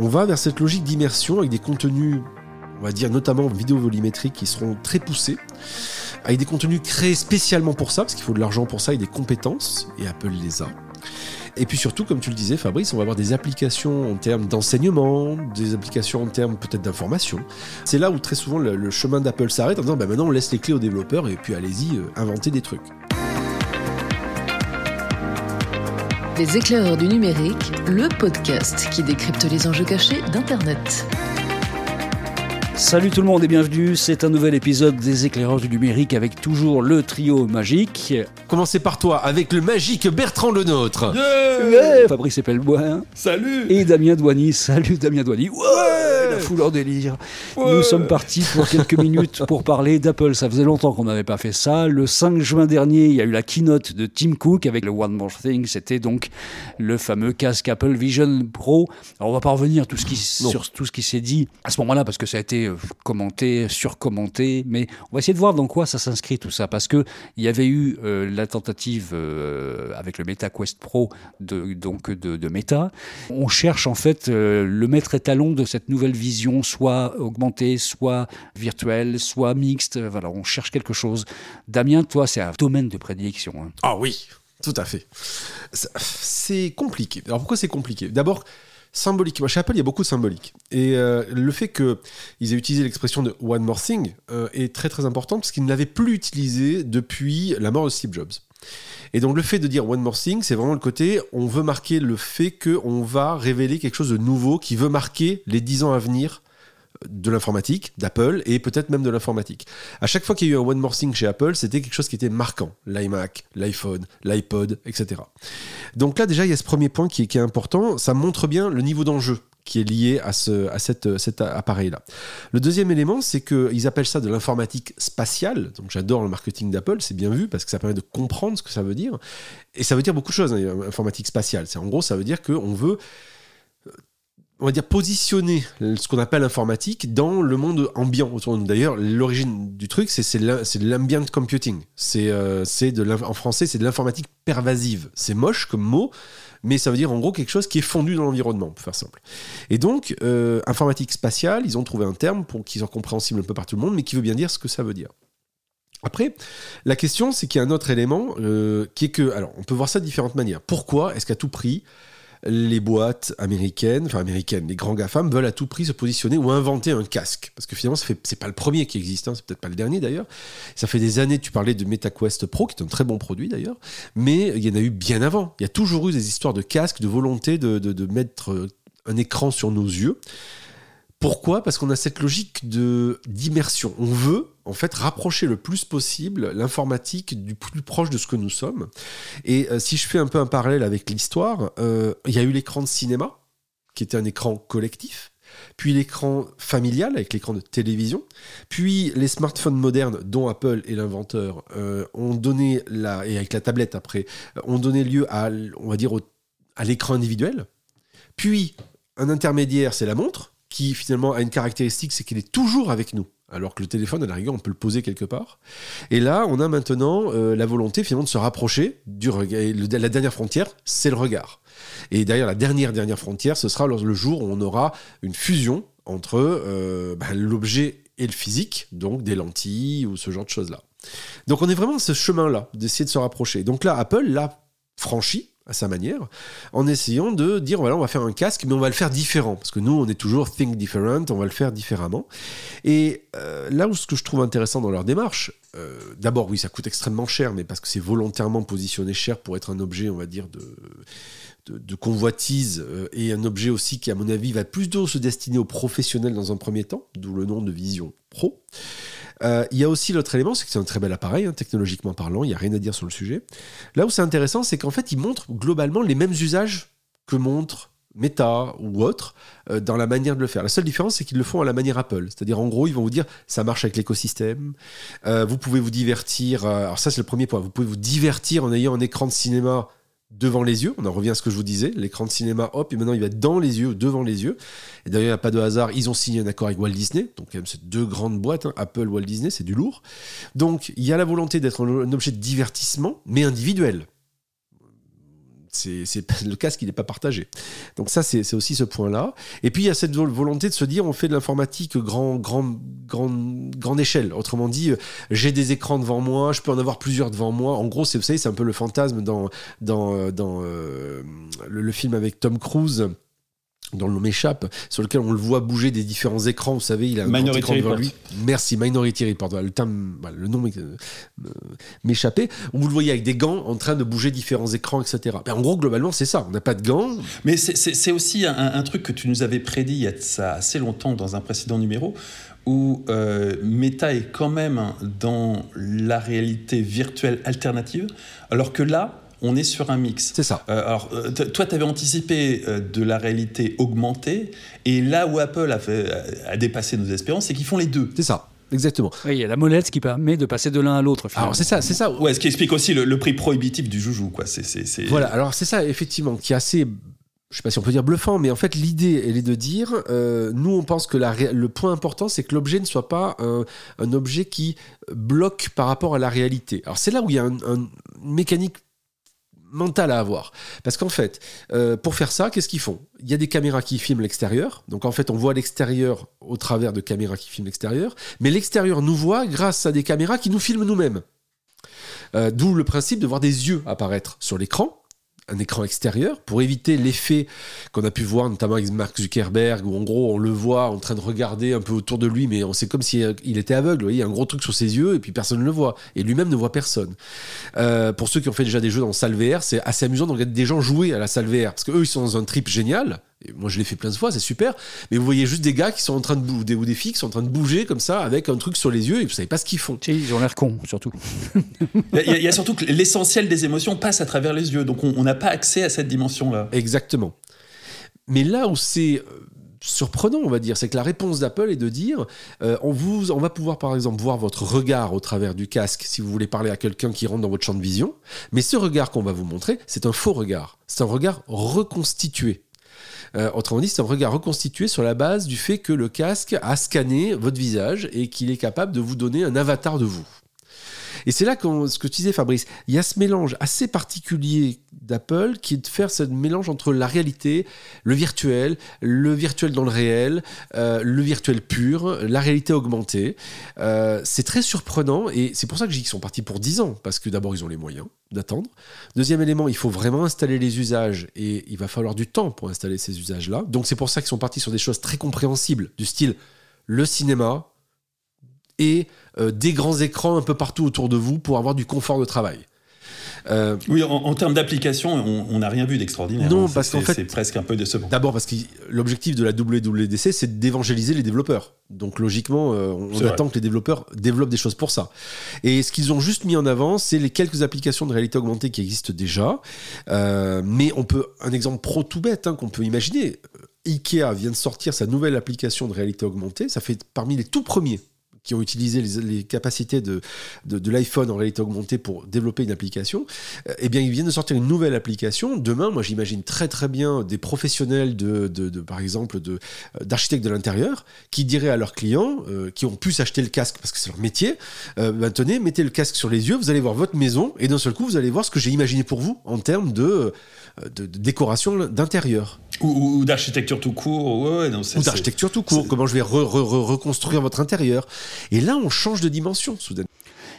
on va vers cette logique d'immersion avec des contenus, on va dire notamment vidéo volumétriques qui seront très poussés, avec des contenus créés spécialement pour ça, parce qu'il faut de l'argent pour ça et des compétences, et Apple les a. Et puis surtout, comme tu le disais, Fabrice, on va avoir des applications en termes d'enseignement, des applications en termes peut-être d'information. C'est là où très souvent le, chemin d'Apple s'arrête en disant bah, maintenant on laisse les clés aux développeurs et puis allez-y, euh, inventer des trucs. Les éclaireurs du numérique, le podcast qui décrypte les enjeux cachés d'Internet. Salut tout le monde et bienvenue, c'est un nouvel épisode des éclaireurs du numérique avec toujours le trio magique. Commencez par toi avec le magique Bertrand Le Nôtre. Fabrice Epelbois. Salut Et Damien Douany. Salut Damien Douany. La foule en délire. Nous sommes partis pour quelques minutes pour parler d'Apple. Ça faisait longtemps qu'on n'avait pas fait ça. Le 5 juin dernier, il y a eu la keynote de Tim Cook avec le One More Thing. C'était donc le fameux casque Apple Vision Pro. Alors on va pas revenir tout ce qui, sur tout ce qui s'est dit à ce moment-là parce que ça a été euh, commenté, surcommandé. Mais on va essayer de voir dans quoi ça s'inscrit tout ça. Parce qu'il y avait eu euh, la tentative euh, avec le MetaQuest Pro de, donc de, de Meta. On cherche en fait le maître étalon de cette nouvelle vision, soit augmentée, soit virtuelle, soit mixte. Voilà, on cherche quelque chose. Damien, toi, c'est un domaine de prédilection. Hein. Ah oui, tout à fait. C'est compliqué. Alors pourquoi c'est compliqué? D'abord, symbolique. Chez Apple, il y a beaucoup de symbolique. Et euh, le fait qu'ils aient utilisé l'expression de One More Thing euh, est très très important parce qu'ils ne l'avaient plus utilisé depuis la mort de Steve Jobs. Et donc le fait de dire One More Thing, c'est vraiment le côté, on veut marquer le fait qu'on va révéler quelque chose de nouveau qui veut marquer les 10 ans à venir de l'informatique, d'Apple et peut-être même de l'informatique. À chaque fois qu'il y a eu un One More Thing chez Apple, c'était quelque chose qui était marquant. L'iMac, l'iPhone, l'iPod, etc. Donc là, déjà, il y a ce premier point qui est, important. Ça montre bien le niveau d'enjeu qui est lié à, ce, à cette, cet appareil-là. Le deuxième élément, c'est qu'ils appellent ça de l'informatique spatiale. Donc j'adore le marketing d'Apple, c'est bien vu parce que ça permet de comprendre ce que ça veut dire. Et ça veut dire beaucoup de choses, hein, informatique spatiale. C'est en gros, ça veut dire qu'on veut on va dire, positionner ce qu'on appelle l'informatique dans le monde ambiant autour. D'ailleurs, l'origine du truc, c'est de l'ambient computing. C'est euh, en français, c'est de l'informatique pervasive. C'est moche comme mot, mais ça veut dire en gros quelque chose qui est fondu dans l'environnement, pour faire simple. Et donc, euh, informatique spatiale, ils ont trouvé un terme pour qui soit compréhensible un peu par tout le monde, mais qui veut bien dire ce que ça veut dire. Après, la question, c'est qu'il y a un autre élément euh, qui est que, alors, on peut voir ça de différentes manières. Pourquoi est-ce qu'à tout prix, les boîtes américaines, enfin américaines, les grands GAFAM veulent à tout prix se positionner ou inventer un casque. Parce que finalement, c'est pas le premier qui existe, hein, c'est peut-être pas le dernier d'ailleurs. Ça fait des années, tu parlais de MetaQuest Pro, qui est un très bon produit d'ailleurs, mais il y en a eu bien avant. Il y a toujours eu des histoires de casques, de volonté de mettre un écran sur nos yeux. Pourquoi? Parce qu'on a cette logique d'immersion. On veut en fait rapprocher le plus possible l'informatique du plus proche de ce que nous sommes. Et euh, si je fais un peu un parallèle avec l'histoire, euh, il y a eu l'écran de cinéma, qui était un écran collectif, puis l'écran familial avec l'écran de télévision, puis les smartphones modernes dont Apple est l'inventeur euh, ont donné la et avec la tablette après ont donné lieu on va dire à l'écran individuel. Puis un intermédiaire, c'est la montre qui finalement a une caractéristique, c'est qu'il est toujours avec nous. Alors que le téléphone, à la rigueur, on peut le poser quelque part. Et là, on a maintenant euh, la volonté finalement de se rapprocher du regard. la dernière frontière, c'est le regard. Et d'ailleurs, la dernière dernière frontière, ce sera le jour où on aura une fusion entre euh, ben, l'objet et le physique, donc des lentilles ou ce genre de choses-là. Donc on est vraiment ce chemin-là, d'essayer de se rapprocher. Donc là, Apple l'a franchi, à sa manière, en essayant de dire voilà, on va faire un casque, mais on va le faire différent. Parce que nous, on est toujours think different, on va le faire différemment. Et euh, là où ce que je trouve intéressant dans leur démarche, euh, d'abord, oui, ça coûte extrêmement cher, mais parce que c'est volontairement positionné cher pour être un objet, on va dire, de. Convoitise euh, et un objet aussi qui, à mon avis, va plutôt se destiner aux professionnels dans un premier temps, d'où le nom de Vision Pro. Euh, il y a aussi l'autre élément, c'est que c'est un très bel appareil, hein, technologiquement parlant, il n'y a rien à dire sur le sujet. Là où c'est intéressant, c'est qu'en fait, il montre globalement les mêmes usages que montre Meta ou autre euh, dans la manière de le faire. La seule différence, c'est qu'ils le font à la manière Apple. C'est-à-dire, en gros, ils vont vous dire, ça marche avec l'écosystème. Euh, vous pouvez vous divertir. alors ça, c'est le premier point. Vous pouvez vous divertir en ayant un écran de cinéma devant les yeux. On en revient à ce que je vous disais, l'écran de cinéma, hop, et maintenant il va dans les yeux, devant les yeux. Et d'ailleurs, il n'y a pas de hasard, ils ont signé un accord avec Walt Disney, donc quand même c'est deux grandes boîtes, hein, Apple, Walt Disney, c'est du lourd. Donc il y a la volonté d'être un, objet de divertissement, mais individuel. C'est le casque il n'est pas partagé. Donc ça c'est aussi ce point-là. Et puis il y a cette volonté de se dire on fait de l'informatique grand grand grande grande échelle. Autrement dit, j'ai des écrans devant moi, je peux en avoir plusieurs devant moi. En gros, vous savez c'est un peu le fantasme dans dans dans le, le, film avec Tom Cruise dans le nom m'échappe, sur lequel on le voit bouger des différents écrans. Vous savez, il a un Minority écran devant lui. Merci, Minority Report. Le, terme, le nom euh, m'échappait. Vous le voyez avec des gants en train de bouger différents écrans, etc. Mais en gros, globalement, c'est ça. On n'a pas de gants. Mais c'est aussi un, truc que tu nous avais prédit il y a ça assez longtemps dans un précédent numéro où euh, Meta est quand même dans la réalité virtuelle alternative, alors que là, on est sur un mix. C'est ça. Euh, alors, euh, toi, tu avais anticipé euh, de la réalité augmentée, et là où Apple a, fait, a dépassé nos espérances, c'est qu'ils font les deux. C'est ça. Exactement. Oui, il y a la molette qui permet de passer de l'un à l'autre. Alors c'est ça, c'est ça. Ouais, ce qui explique aussi le, prix prohibitif du joujou, quoi. C'est, Voilà. Alors c'est ça, effectivement, qui est assez je sais pas si on peut dire bluffant, mais en fait l'idée elle est de dire, nous on pense que la, le point important c'est que l'objet ne soit pas un, objet qui bloque par rapport à la réalité. Alors c'est là où il y a un, un, une mécanique mental à avoir. Parce qu'en fait, euh, pour faire ça, qu'est-ce qu'ils font? Il y a des caméras qui filment l'extérieur. Donc en fait, on voit l'extérieur au travers de caméras qui filment l'extérieur. Mais l'extérieur nous voit grâce à des caméras qui nous filment nous-mêmes. Euh, d'où le principe de voir des yeux apparaître sur l'écran un écran extérieur pour éviter l'effet qu'on a pu voir notamment avec Mark Zuckerberg où en gros on le voit en train de regarder un peu autour de lui mais on sait comme s'il il était aveugle. Il y a un gros truc sur ses yeux et puis personne ne le voit et lui-même ne voit personne. Euh, pour ceux qui ont fait déjà des jeux dans salle VR, c'est assez amusant de regarder des gens jouer à la salle VR parce qu'eux ils sont dans un trip génial moi, je l'ai fait plein de fois, c'est super. Mais vous voyez juste des gars qui sont en train de bouger, ou des filles qui sont en train de bouger comme ça, avec un truc sur les yeux, et vous savez pas ce qu'ils font. Ils ont l'air cons, surtout. il, y a, surtout que l'essentiel des émotions passe à travers les yeux, donc on n'a pas accès à cette dimension-là. Exactement. Mais là où c'est euh, surprenant, on va dire, c'est que la réponse d'Apple est de dire euh, on, vous, on va pouvoir par exemple voir votre regard au travers du casque si vous voulez parler à quelqu'un qui rentre dans votre champ de vision, mais ce regard qu'on va vous montrer, c'est un faux regard, c'est un regard reconstitué. Euh, autrement dit, c'est un regard reconstitué sur la base du fait que le casque a scanné votre visage et qu'il est capable de vous donner un avatar de vous. Et c'est là que ce que tu disais, Fabrice, il y a ce mélange assez particulier d'Apple qui est de faire ce mélange entre la réalité, le virtuel, le virtuel dans le réel, euh, le virtuel pur, la réalité augmentée. Euh, c'est très surprenant et c'est pour ça que dis qu'ils sont partis pour 10 ans, parce que d'abord ils ont les moyens d'attendre. Deuxième élément, il faut vraiment installer les usages et il va falloir du temps pour installer ces usages-là. Donc c'est pour ça qu'ils sont partis sur des choses très compréhensibles, du style le cinéma, et euh, des grands écrans un peu partout autour de vous pour avoir du confort de travail. Euh, oui, en, termes d'application, on n'a rien vu d'extraordinaire. Non, hein. parce qu'en fait, c'est presque un peu décevant. D'abord parce que l'objectif de la WWDC, c'est d'évangéliser les développeurs. Donc logiquement, euh, on attend que les développeurs développent des choses pour ça. Et ce qu'ils ont juste mis en avant, c'est les quelques applications de réalité augmentée qui existent déjà. mais on peut un exemple pro tout bête hein, qu'on peut imaginer. Ikea vient de sortir sa nouvelle application de réalité augmentée. Ça fait parmi les tout premiers qui ont utilisé les, capacités de, de, l'iPhone en réalité augmentée pour développer une application, euh, eh bien, ils viennent de sortir une nouvelle application. Demain, moi, j'imagine très très bien des professionnels de, de, par exemple, euh, d'architectes de l'intérieur qui diraient à leurs clients, euh, qui ont pu s'acheter le casque parce que c'est leur métier, euh, tenez, mettez le casque sur les yeux, vous allez voir votre maison et d'un seul coup, vous allez voir ce que j'ai imaginé pour vous en termes de, de, décoration d'intérieur. Ou, d'architecture tout court. Ouais, non, ou d'architecture tout court. Comment je vais reconstruire votre intérieur. Et là, on change de dimension, soudain.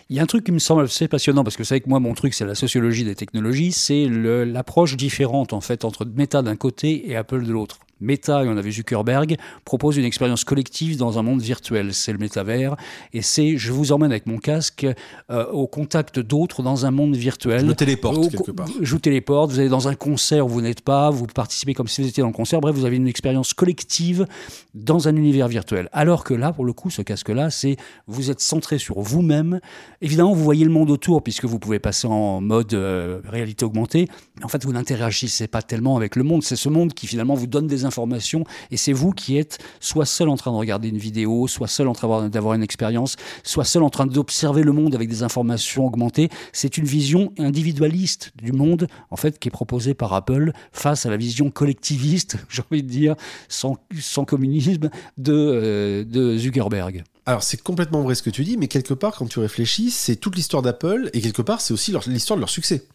Il y a un truc qui me semble assez passionnant, parce que vous savez que moi, mon truc, c'est la sociologie des technologies, c'est l'approche différente, en fait, entre Meta d'un côté et Apple de l'autre. Meta, et on a vu Zuckerberg, propose une expérience collective dans un monde virtuel. C'est le métavers. Et c'est je vous emmène avec mon casque euh, au contact d'autres dans un monde virtuel. Je téléporte quelque part. Je vous téléporte, vous allez dans un concert où vous n'êtes pas, vous participez comme si vous étiez dans le concert. Bref, vous avez une expérience collective dans un univers virtuel. Alors que là, pour le coup, ce casque-là, c'est vous êtes centré sur vous-même. Évidemment, vous voyez le monde autour puisque vous pouvez passer en mode euh, réalité augmentée. Mais en fait, vous n'interagissez pas tellement avec le monde. C'est ce monde qui finalement vous donne des informations information et c'est vous qui êtes soit seul en train de regarder une vidéo, soit seul en train d'avoir une expérience, soit seul en train d'observer le monde avec des informations augmentées. C'est une vision individualiste du monde, en fait, qui est proposée par Apple face à la vision collectiviste, j'ai envie de dire, sans, sans communisme, de, euh, de Zuckerberg. Alors c'est complètement vrai ce que tu dis, mais quelque part quand tu réfléchis, c'est toute l'histoire d'Apple et quelque part c'est aussi l'histoire de leur succès.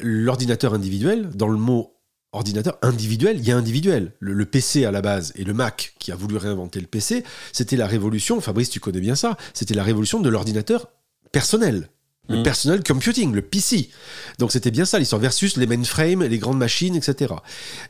L'ordinateur individuel, dans le mot ordinateur individuel, il y a individuel. Le, le PC à la base et le Mac qui a voulu réinventer le PC, c'était la révolution, Fabrice tu connais bien ça, c'était la révolution de l'ordinateur personnel. Le Mhm. personal computing, le PC. Donc c'était bien ça l'histoire, versus les mainframes, les grandes machines, etc.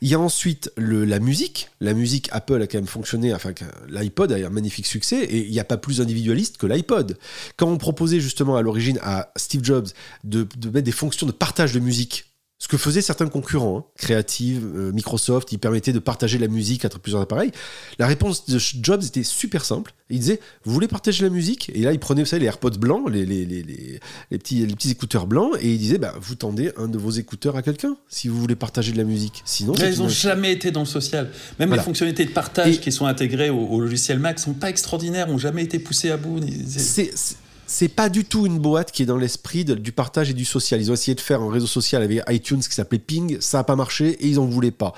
Il y a ensuite le, la musique. La musique, Apple a quand même fonctionné, enfin l'iPod a eu un magnifique succès, et il n'y a pas plus individualiste que l'iPod. Quand on proposait justement à l'origine à Steve Jobs de, de mettre des fonctions de partage de musique, ce que faisaient certains concurrents, hein, Creative, euh, Microsoft, ils permettaient de partager la musique entre plusieurs appareils. La réponse de Jobs était super simple. Il disait Vous voulez partager la musique? Et là, il prenait, vous savez, les AirPods blancs, les, les, les, les, les petits, les petits écouteurs blancs, et il disait bah, Vous tendez un de vos écouteurs à quelqu'un si vous voulez partager de la musique. Sinon, Là, ils n'ont jamais été dans le social. Même Voilà. les fonctionnalités de partage Et- qui sont intégrées au, au logiciel Mac sont pas extraordinaires, ont jamais été poussées à bout. C'est- c'est pas du tout une boîte qui est dans l'esprit du partage et du social. Ils ont essayé de faire un réseau social avec iTunes qui s'appelait Ping, ça n'a pas marché et ils en voulaient pas.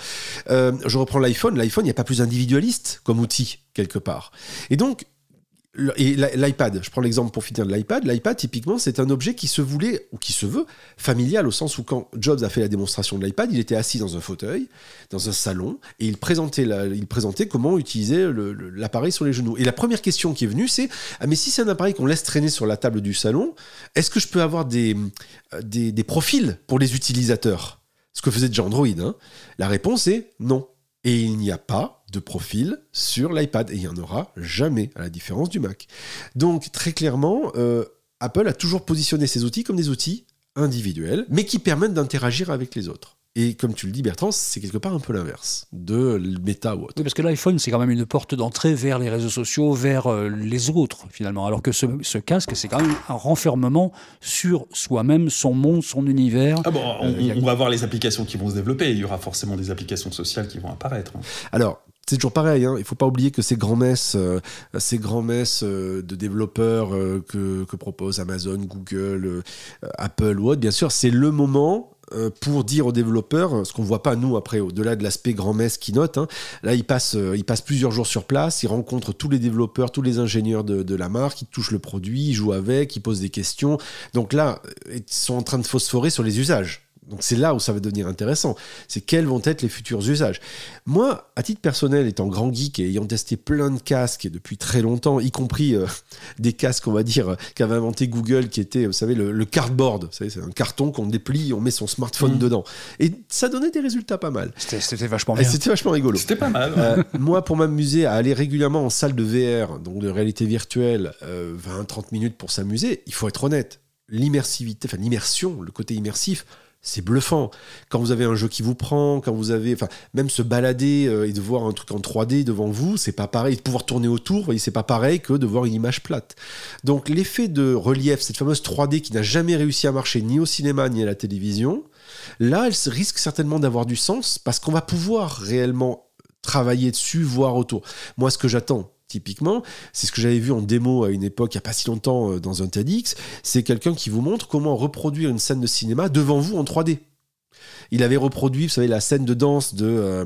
Euh, je reprends l'iPhone. L'iPhone, il n'y a pas plus individualiste comme outil quelque part. Et donc et l'i- l'iPad, je prends l'exemple pour finir de l'iPad. L'iPad, typiquement, c'est un objet qui se voulait, ou qui se veut, familial, au sens où quand Jobs a fait la démonstration de l'iPad, il était assis dans un fauteuil, dans un salon, et il présentait, il présentait comment utiliser l'appareil sur les genoux. Et la première question qui est venue, c'est Ah, mais si c'est un appareil qu'on laisse traîner sur la table du salon, est-ce que je peux avoir des, euh, profils pour les utilisateurs? Ce que faisait déjà Android. hein. La réponse est non. Et il n'y a pas de profil sur l'iPad. Et il n'y en aura jamais, à la différence du Mac. Donc, très clairement, euh, Apple a toujours positionné ses outils comme des outils individuels, mais qui permettent d'interagir avec les autres. Et comme tu le dis, Bertrand, c'est quelque part un peu l'inverse de Meta ou autre. Oui, parce que l'iPhone, c'est quand même une porte d'entrée vers les réseaux sociaux, vers euh, les autres, finalement. Alors que ce, ce casque, c'est quand même un renfermement sur soi-même, son monde, son univers. Ah bon, on, Euh, a- on va voir les applications qui vont se développer. Il y aura forcément des applications sociales qui vont apparaître. hein. Alors, c'est toujours pareil, hein. il faut pas oublier que ces grands-messes euh, ces grands-messes euh, de développeurs euh, que, que proposent Amazon, Google, Apple ou autre, bien sûr, c'est le moment pour dire aux développeurs, ce qu'on voit pas nous après, au-delà de l'aspect grand-messe keynote, hein, là ils passent, ils passent plusieurs jours sur place, ils rencontrent tous les développeurs, tous les ingénieurs de, de la marque, ils touchent le produit, ils jouent avec, ils posent des questions. Donc là, ils sont en train de phosphorer sur les usages. Donc c'est là où ça va devenir intéressant. C'est quels vont être les futurs usages. Moi, à titre personnel, étant grand geek et ayant testé plein de casques depuis très longtemps, y compris euh, des casques, on va dire, euh, qu'avait inventé Google, qui était, vous savez, le, le cardboard. Vous savez, c'est un carton qu'on déplie, on met son smartphone Mhm. dedans. Et ça donnait des résultats pas mal. C'était c'était vachement Et bien. C'était vachement rigolo. C'était pas mal. Euh, moi, pour m'amuser à aller régulièrement en salle de VR, donc de réalité virtuelle, 20-30 minutes pour s'amuser, il faut être honnête. L'immersivité, enfin l'immersion, le côté immersif, c'est bluffant. Quand vous avez un jeu qui vous prend, quand vous avez, enfin, même se balader euh, et de voir un truc en 3D devant vous, c'est pas pareil. De pouvoir tourner autour, c'est pas pareil que de voir une image plate. Donc l'effet de relief, cette fameuse 3D qui n'a jamais réussi à marcher ni au cinéma ni à la télévision, là, elle risque certainement d'avoir du sens parce qu'on va pouvoir réellement travailler dessus, voir autour. Moi, ce que j'attends, typiquement, c'est ce que j'avais vu en démo à une époque, il n'y a pas si longtemps, euh, dans un TEDx, c'est quelqu'un qui vous montre comment reproduire une scène de cinéma devant vous en 3D. Il avait reproduit, vous savez, la scène de danse de. euh,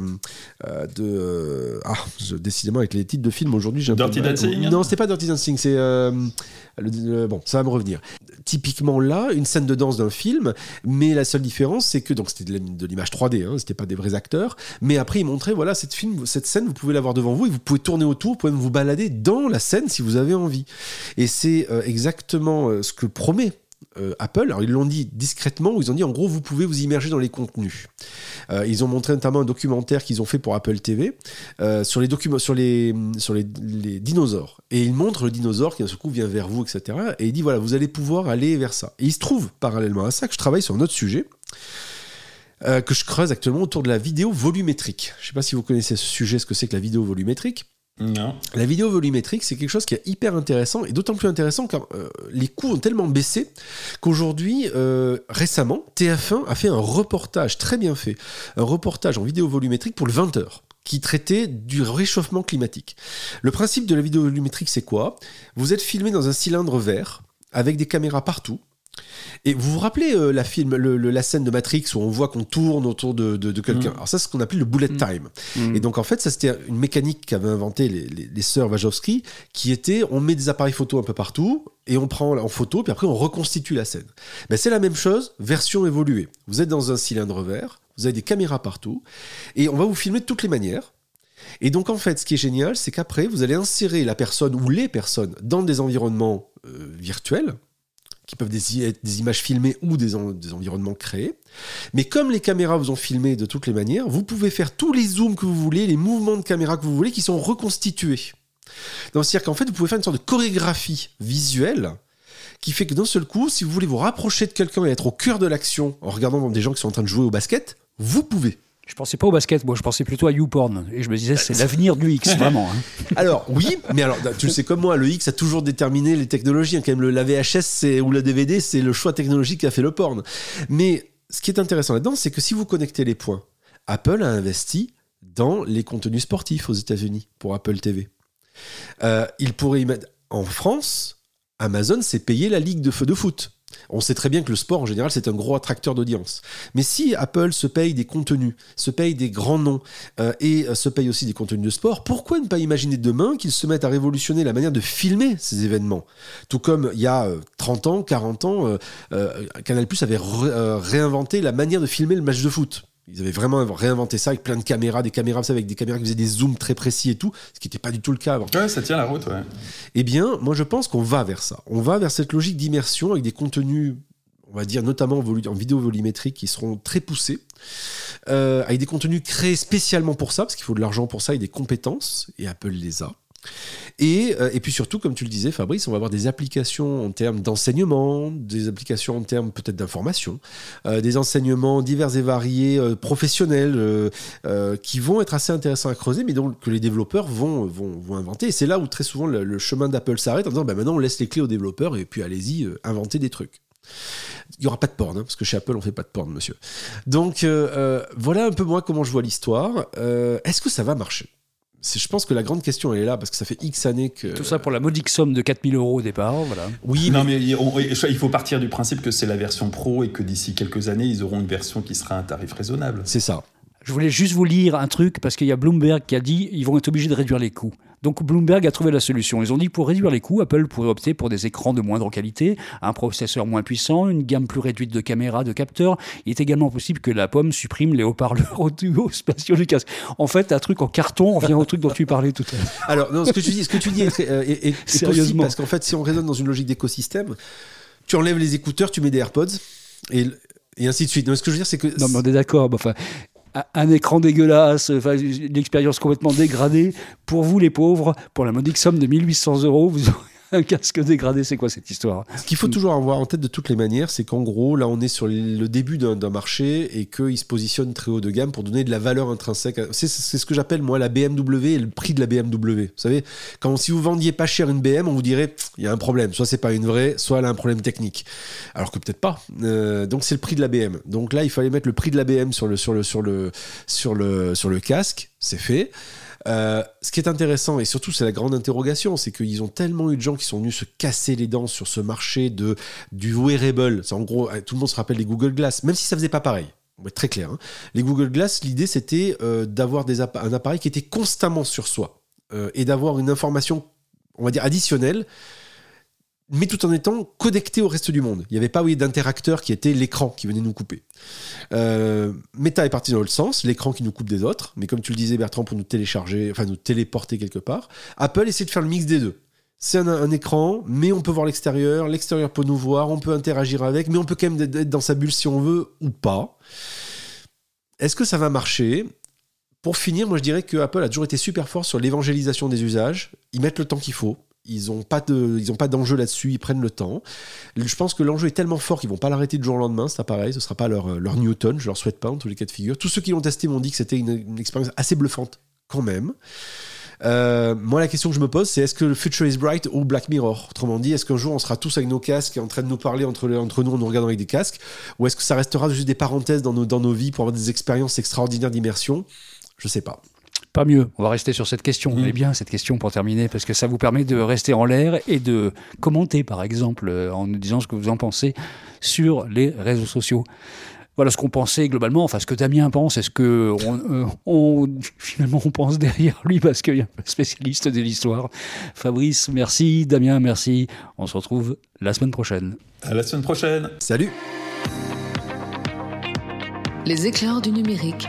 euh, de euh, ah, je- décidément, avec les titres de films aujourd'hui, j'ai un peu Dirty. Dancing Non, c'était pas Dirty Dancing, c'est. bon, ça va me revenir. Typiquement là, une scène de danse d'un film, mais la seule différence, c'est que. Donc, c'était de l'image 3D, hein, c'était pas des vrais acteurs, mais après, il montrait, voilà, cette, film, cette scène, vous pouvez l'avoir devant vous et vous pouvez tourner autour, vous pouvez même vous balader dans la scène si vous avez envie. Et c'est exactement ce que promet euh, Apple. Alors, ils l'ont dit discrètement, où ils ont dit, en gros, vous pouvez vous immerger dans les contenus. Euh, ils ont montré notamment un documentaire qu'ils ont fait pour Apple TV euh, sur les sur les sur les, dinosaures. Et ils montrent le dinosaure qui d'un seul coup vient vers vous, etc. Et il dit voilà, vous allez pouvoir aller vers ça. Et il se trouve parallèlement à ça que je travaille sur un autre sujet. que je creuse actuellement autour de la vidéo volumétrique. Je ne sais pas si vous connaissez ce sujet, ce que c'est que la vidéo volumétrique. Non. La vidéo volumétrique, c'est quelque chose qui est hyper intéressant et d'autant plus intéressant car euh, les coûts ont tellement baissé qu'aujourd'hui, euh, récemment, TF1 a fait un reportage très bien fait, un reportage en vidéo volumétrique pour le 20h qui traitait du réchauffement climatique. Le principe de la vidéo volumétrique, c'est quoi? Vous êtes filmé dans un cylindre vert avec des caméras partout. Et vous vous rappelez euh, la, film, le- le- la scène de Matrix où on voit qu'on tourne autour de, de- de quelqu'un Mm. Alors ça, c'est ce qu'on appelle le bullet Mm. time. Mm. Et donc en fait, ça c'était une mécanique qu'avaient inventé les, les, les sœurs Wachowski, qui était on met des appareils photo un peu partout et on prend en photo, puis après on reconstitue la scène. Ben, c'est la même chose, version évoluée. Vous êtes dans un cylindre vert, vous avez des caméras partout, et on va vous filmer de toutes les manières. Et donc en fait, ce qui est génial, c'est qu'après, vous allez insérer la personne ou les personnes dans des environnements euh, virtuels, qui peuvent être des images filmées ou des, en- des environnements créés. Mais comme les caméras vous ont filmé de toutes les manières, vous pouvez faire tous les zooms que vous voulez, les mouvements de caméra que vous voulez, qui sont reconstitués. C'est-à-dire qu'en fait, vous pouvez faire une sorte de chorégraphie visuelle qui fait que d'un seul coup, si vous voulez vous rapprocher de quelqu'un et être au cœur de l'action en regardant des gens qui sont en train de jouer au basket, vous pouvez. Je pensais pas au basket, moi je pensais plutôt à YouPorn. Et je me disais, c'est l'avenir du X, vraiment. hein. Alors oui, mais alors tu le sais comme moi, le X a toujours déterminé les technologies. hein. Quand même, le, la VHS ou la DVD, c'est le choix technologique qui a fait le porn. Mais ce qui est intéressant là-dedans, c'est que si vous connectez les points, Apple a investi dans les contenus sportifs aux États-Unis pour Apple TV. Euh, il pourrait y mettre en France, Amazon s'est payé la ligue de feu de foot. On sait très bien que le sport en général c'est un gros attracteur d'audience. Mais si Apple se paye des contenus, se paye des grands noms euh, et euh, se paye aussi des contenus de sport, pourquoi ne pas imaginer demain qu'ils se mettent à révolutionner la manière de filmer ces événements? Tout comme il y a euh, 30 ans, 40 ans, euh, euh, Canal Plus avait ré- euh, réinventé la manière de filmer le match de foot. Ils avaient vraiment réinventé ça avec plein de caméras, des caméras avec des caméras qui faisaient des zooms très précis et tout, ce qui n'était pas du tout le cas avant. Ouais, ça tient la route, ouais. Eh bien, moi je pense qu'on va vers ça. On va vers cette logique d'immersion avec des contenus, on va dire notamment en, volu- en vidéo volumétrique, qui seront très poussés, euh, avec des contenus créés spécialement pour ça, parce qu'il faut de l'argent pour ça et des compétences, et Apple les a. Et, euh, et puis surtout, comme tu le disais, Fabrice, on va avoir des applications en termes d'enseignement, des applications en termes peut-être d'information, euh, des enseignements divers et variés, euh, professionnels, qui vont être assez intéressants à creuser, mais donc que les développeurs vont, vont, vont inventer. Et c'est là où très souvent le, chemin d'Apple s'arrête en disant bah, maintenant on laisse les clés aux développeurs et puis allez-y, inventer des trucs. Il n'y aura pas de porn, hein, parce que chez Apple on fait pas de porn, monsieur. Donc voilà un peu moi comment je vois l'histoire. Est-ce que ça va marcher? Je pense que la grande question elle est là, parce que ça fait X années que. Tout ça pour la modique somme de 4000 euros au départ. Voilà. Oui, Non, mais mais il on- il faut partir du principe que c'est la version pro et que d'ici quelques années, ils auront une version qui sera à un tarif raisonnable. c'est ça. Je voulais juste vous lire un truc parce qu'il y a Bloomberg qui a dit ils vont être obligés de réduire les coûts. Donc Bloomberg a trouvé la solution. Ils ont dit que pour réduire les coûts, Apple pourrait opter pour des écrans de moindre qualité, un processeur moins puissant, une gamme plus réduite de caméras, de capteurs. Il est également possible que la pomme supprime les haut-parleurs audio spatiaux du casque. En fait, un truc en carton, on revient au truc dont tu parlais tout à l'heure. Alors, non, ce que tu dis, ce que tu dis est, euh, est- est- est possible Sérieusement. parce qu'en fait, si on raisonne dans une logique d'écosystème, tu enlèves les écouteurs, tu mets des AirPods et, et ainsi de suite. Non, ce que je veux dire, c'est que Non, mais on est d'accord. Enfin, un- écran dégueulasse, une expérience complètement dégradée. Pour vous, les pauvres, pour la modique somme de 1800 euros, vous un casque dégradé. C'est quoi cette histoire? Ce qu'il faut toujours avoir en tête de toutes les manières, c'est qu'en gros, là, on est sur le début d'un marché et qu'il se positionne très haut de gamme pour donner de la valeur intrinsèque. c'est ce que j'appelle, moi, la BMW et le prix de la BMW. Vous savez, quand si vous vendiez pas cher une BM, on vous dirait, il y a un problème. Soit c'est pas une vraie, soit elle a un problème technique. Alors que peut-être pas. Euh, donc c'est le prix de la BM. Donc là, il fallait mettre le prix de la BM sur le, sur le, sur le, sur le, sur le casque. C'est fait. Euh, ce qui est intéressant, et surtout c'est la grande interrogation, c'est qu'ils ont tellement eu de gens qui sont venus se casser les dents sur ce marché de, du wearable. C'est en gros, euh, tout le monde se rappelle des Google Glass, même si ça faisait pas pareil. On va être très clair. hein. Les Google Glass, l'idée c'était euh, d'avoir un appareil qui était constamment sur soi et d'avoir une information, on va dire, additionnelle mais tout en étant connecté au reste du monde. Il n'y avait pas d'interacteur qui était l'écran qui venait nous couper. Euh, Meta est parti dans l'autre sens, l'écran qui nous coupe des autres, mais comme tu le disais Bertrand, pour nous télécharger, enfin nous téléporter quelque part, Apple essaie de faire le mix des deux. C'est un, un écran, mais on peut voir l'extérieur, l'extérieur peut nous voir, on peut interagir avec, mais on peut quand même être dans sa bulle si on veut ou pas. Est-ce que ça va marcher? Pour finir, moi je dirais que Apple a toujours été super fort sur l'évangélisation des usages. Ils mettent le temps qu'il faut. Ils n'ont pas de, ils ont pas d'enjeu là-dessus. Ils prennent le temps. Je pense que l'enjeu est tellement fort qu'ils vont pas l'arrêter du jour au lendemain. C'est pareil. Ce sera pas leur, leur Newton. Je leur souhaite pas en tous les cas de figure. Tous ceux qui l'ont testé m'ont dit que c'était une, expérience assez bluffante quand même. Euh, moi, la question que je me pose, c'est est-ce que le future is bright ou Black Mirror? Autrement dit, est-ce qu'un jour on sera tous avec nos casques en train de nous parler entre, entre nous en nous regardant avec des casques? Ou est-ce que ça restera juste des parenthèses dans nos, dans nos vies pour avoir des expériences extraordinaires d'immersion? Je sais pas. Pas mieux. On va rester sur cette question. Mmh. Elle est bien cette question pour terminer parce que ça vous permet de rester en l'air et de commenter par exemple euh, en nous disant ce que vous en pensez sur les réseaux sociaux. Voilà ce qu'on pensait globalement, enfin ce que Damien pense, est-ce que on, euh, on- finalement on pense derrière lui parce qu'il y a un spécialiste de l'histoire? Fabrice, merci. Damien, merci. On se retrouve la semaine prochaine. À la semaine prochaine. Salut Les éclairs du numérique,